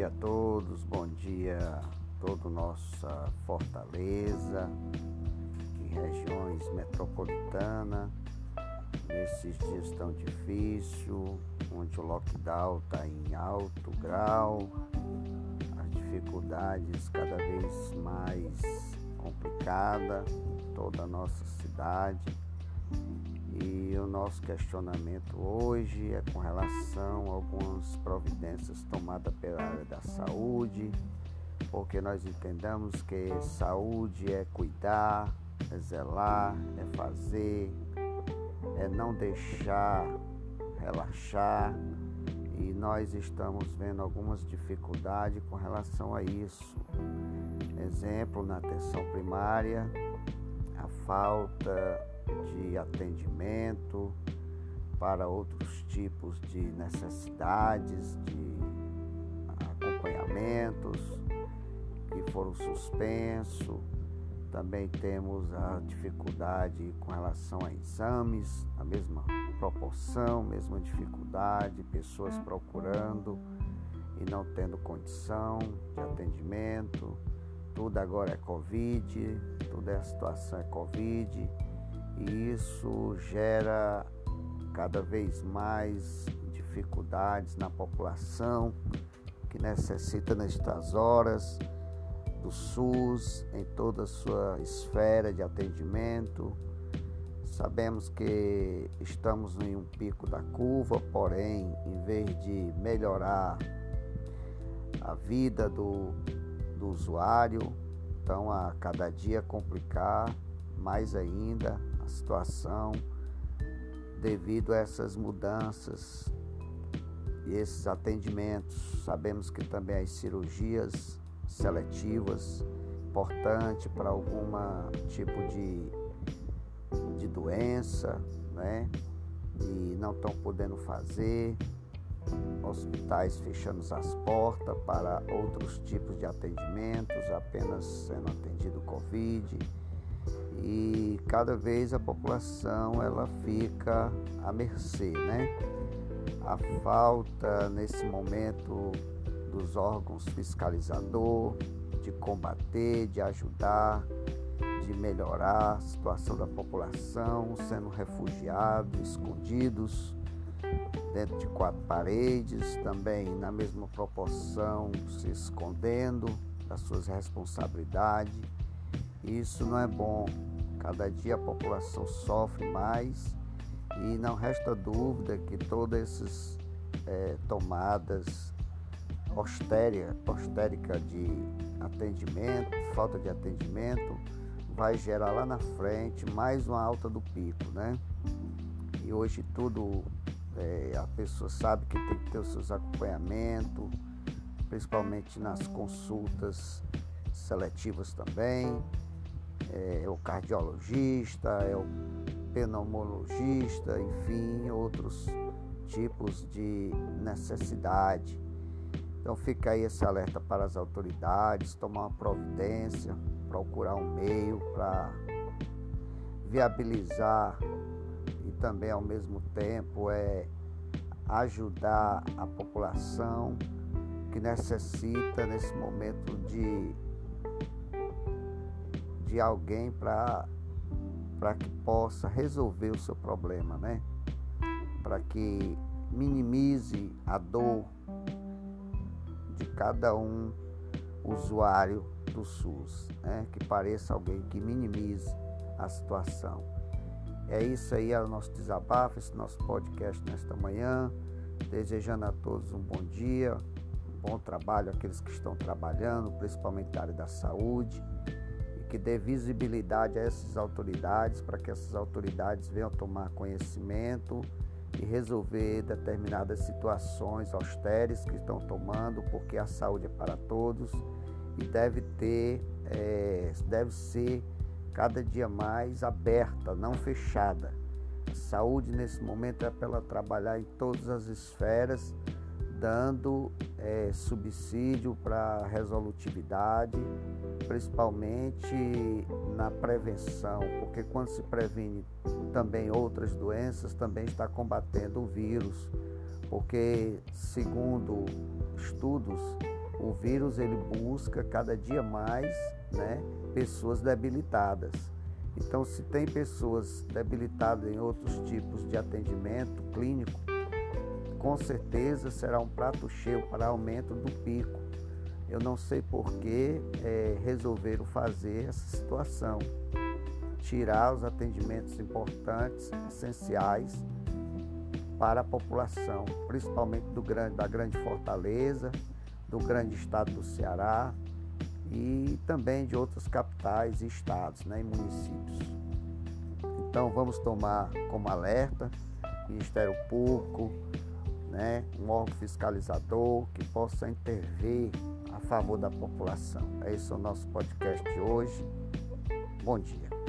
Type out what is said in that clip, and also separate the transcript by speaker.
Speaker 1: dia a todos, bom dia a toda nossa Fortaleza e regiões metropolitanas. Nesses dias tão difíceis, onde o lockdown está em alto grau, as dificuldades cada vez mais complicadas em toda a nossa cidade e o nosso questionamento hoje é com relação a algumas providências tomadas pela área da saúde, porque nós entendemos que saúde é cuidar, é zelar, é fazer, é não deixar relaxar e nós estamos vendo algumas dificuldades com relação a isso. Exemplo, na atenção primária, a falta de atendimento para outros tipos de necessidades, de acompanhamentos que foram suspensos. Também temos a dificuldade com relação a exames, a mesma proporção, mesma dificuldade, pessoas procurando e não tendo condição de atendimento. Tudo agora é Covid, tudo é a situação é Covid e isso gera cada vez mais dificuldades na população que necessita nestas horas do SUS em toda a sua esfera de atendimento. Sabemos que estamos em um pico da curva, porém, em vez de melhorar a vida do, do usuário, então a cada dia complicar mais ainda situação devido a essas mudanças e esses atendimentos. Sabemos que também as cirurgias seletivas importante para algum tipo de, de doença, né? E não estão podendo fazer. Hospitais fechando as portas para outros tipos de atendimentos, apenas sendo atendido Covid e cada vez a população ela fica à mercê, né? A falta nesse momento dos órgãos fiscalizador, de combater, de ajudar, de melhorar a situação da população, sendo refugiados, escondidos dentro de quatro paredes, também na mesma proporção se escondendo das suas responsabilidades. Isso não é bom Cada dia a população sofre mais e não resta dúvida que todas essas é, tomadas austérica de atendimento, falta de atendimento, vai gerar lá na frente mais uma alta do pico, né? E hoje tudo é, a pessoa sabe que tem que ter os seus acompanhamentos, principalmente nas consultas seletivas também é, o cardiologista, é o pneumologista, enfim, outros tipos de necessidade. Então fica aí esse alerta para as autoridades, tomar uma providência, procurar um meio para viabilizar e também ao mesmo tempo é ajudar a população que necessita nesse momento de de alguém para que possa resolver o seu problema, né? Para que minimize a dor de cada um usuário do SUS, né? Que pareça alguém que minimize a situação. É isso aí, é o nosso desabafo, esse nosso podcast nesta manhã. Desejando a todos um bom dia, um bom trabalho, aqueles que estão trabalhando, principalmente na área da saúde que dê visibilidade a essas autoridades, para que essas autoridades venham tomar conhecimento e resolver determinadas situações austeras que estão tomando, porque a saúde é para todos e deve ter, é, deve ser cada dia mais aberta, não fechada. A saúde nesse momento é para ela trabalhar em todas as esferas dando é, subsídio para resolutividade, principalmente na prevenção, porque quando se previne também outras doenças, também está combatendo o vírus, porque segundo estudos o vírus ele busca cada dia mais né, pessoas debilitadas. Então, se tem pessoas debilitadas em outros tipos de atendimento clínico, com certeza será um prato cheio para aumento do pico. Eu não sei por que é, resolveram fazer essa situação, tirar os atendimentos importantes, essenciais para a população, principalmente do grande, da grande Fortaleza, do grande estado do Ceará e também de outras capitais e estados né, e municípios. Então vamos tomar como alerta Ministério Público, né, um órgão fiscalizador que possa intervir a favor da população. É esse o nosso podcast de hoje. Bom dia.